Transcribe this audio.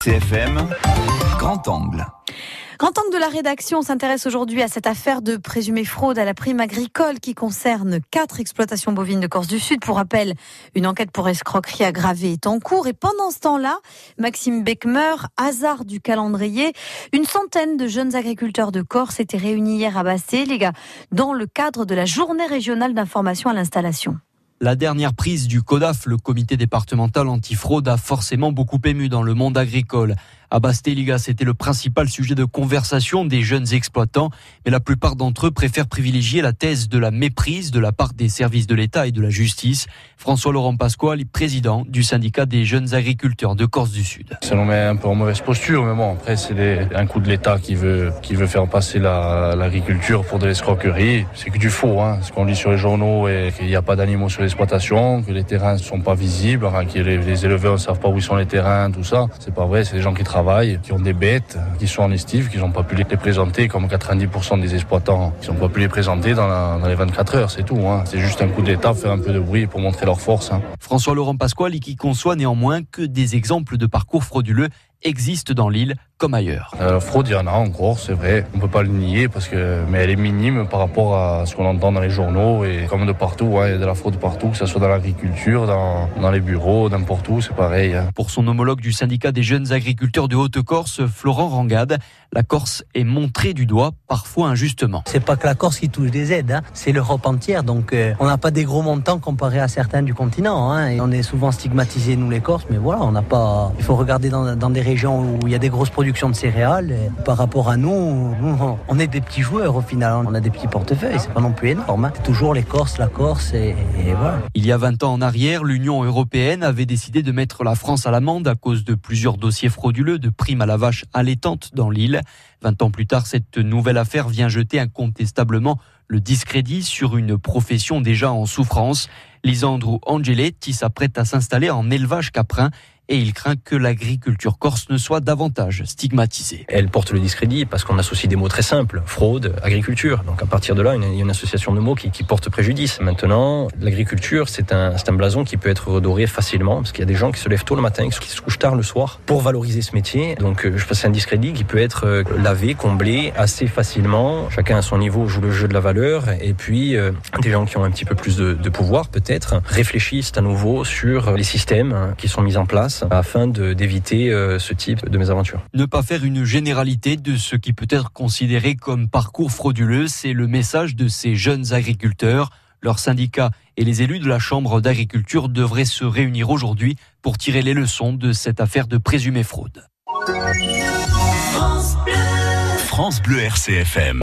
CFM, Grand Angle. Grand angle de la rédaction s'intéresse aujourd'hui à cette affaire de présumée fraude à la prime agricole qui concerne quatre exploitations bovines de Corse du Sud. Pour rappel, une enquête pour escroquerie aggravée est en cours et pendant ce temps-là, Maxime Beckmer, hasard du calendrier, une centaine de jeunes agriculteurs de Corse étaient réunis hier à Bassé, les gars, dans le cadre de la journée régionale d'information à l'installation. La dernière prise du CODAF, le comité départemental antifraude, a forcément beaucoup ému dans le monde agricole. À Bastéliga, c'était le principal sujet de conversation des jeunes exploitants, mais la plupart d'entre eux préfèrent privilégier la thèse de la méprise de la part des services de l'État et de la justice. François Laurent Pasquale, président du syndicat des jeunes agriculteurs de Corse du Sud. Ça nous met un peu en mauvaise posture, mais bon, après c'est un coup de l'État qui veut, faire passer l'agriculture pour de l'escroquerie. C'est que du faux, hein. ce qu'on lit sur les journaux et qu'il n'y a pas d'animaux sur l'exploitation, que les terrains ne sont pas visibles, que les, éleveurs ne savent pas où sont les terrains, tout ça. C'est pas vrai, c'est des gens qui travaillent qui ont des bêtes, qui sont en estive, qui n'ont pas pu les présenter, comme 90% des exploitants qui n'ont pas pu les présenter dans, les 24 heures, c'est tout. Hein. C'est juste un coup d'État, faire un peu de bruit pour montrer leur force. Hein. François Laurent Pasquale qui conçoit néanmoins que des exemples de parcours frauduleux existent dans l'île comme ailleurs. Euh, la fraude, il y en a encore, c'est vrai. On peut pas le nier parce que, mais elle est minime par rapport à ce qu'on entend dans les journaux et comme de partout. il y a de la fraude partout, que ce soit dans l'agriculture, dans, dans, les bureaux, n'importe où, c'est pareil. Hein. Pour son homologue du syndicat des jeunes agriculteurs de Haute-Corse, Florent Rangade, la Corse est montrée du doigt, parfois injustement. C'est pas que la Corse qui touche des aides, hein. c'est l'Europe entière. Donc, euh, on n'a pas des gros montants comparés à certains du continent. Hein. Et on est souvent stigmatisés nous les Corses, mais voilà, on n'a pas. Il faut regarder dans, des régions où il y a des grosses productions de céréales. par rapport à nous, on est des petits joueurs au final. On a des petits portefeuilles, c'est pas non plus énorme. Hein. C'est toujours les Corses, la Corse et, voilà. Il y a 20 ans en arrière, l'Union européenne avait décidé de mettre la France à l'amende à cause de plusieurs dossiers frauduleux de primes à la vache allaitante dans l'île. 20 ans plus tard, cette nouvelle affaire vient jeter incontestablement le discrédit sur une profession déjà en souffrance. Lisandro Angeletti s'apprête à s'installer en élevage caprin et il craint que l'agriculture corse ne soit davantage stigmatisée. Elle porte le discrédit parce qu'on associe des mots très simples, fraude, agriculture. Donc à partir de là, il y a une association de mots qui, porte préjudice. Maintenant, l'agriculture, c'est un, blason qui peut être redoré facilement parce qu'il y a des gens qui se lèvent tôt le matin, qui se couchent tard le soir pour valoriser ce métier. Donc euh, je pense que c'est un discrédit qui peut être euh, lavé, comblé assez facilement. Chacun à son niveau joue le jeu de la valeur et puis euh, des gens qui ont un petit peu plus de, de pouvoir peut-être réfléchissent à nouveau sur les systèmes qui sont mis en place afin d'éviter euh, ce type de mésaventures. Ne pas faire une généralité de ce qui peut être considéré comme parcours frauduleux, c'est le message de ces jeunes agriculteurs. Leurs syndicats et les élus de la Chambre d'agriculture devraient se réunir aujourd'hui pour tirer les leçons de cette affaire de présumée fraude. France Bleu, France Bleu RCFM.